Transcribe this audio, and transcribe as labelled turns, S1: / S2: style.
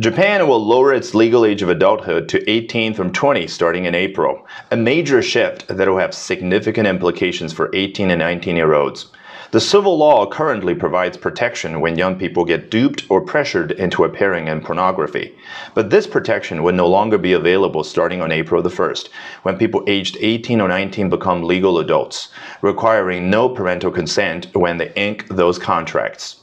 S1: Japan will lower its legal age of adulthood to 18 from 20 starting in April, a major shift that will have significant implications for 18 and 19 year olds. The civil law currently provides protection when young people get duped or pressured into appearing in pornography. But this protection would no longer be available starting on April the 1st, when people aged 18 or 19 become legal adults, requiring no parental consent when they ink those contracts.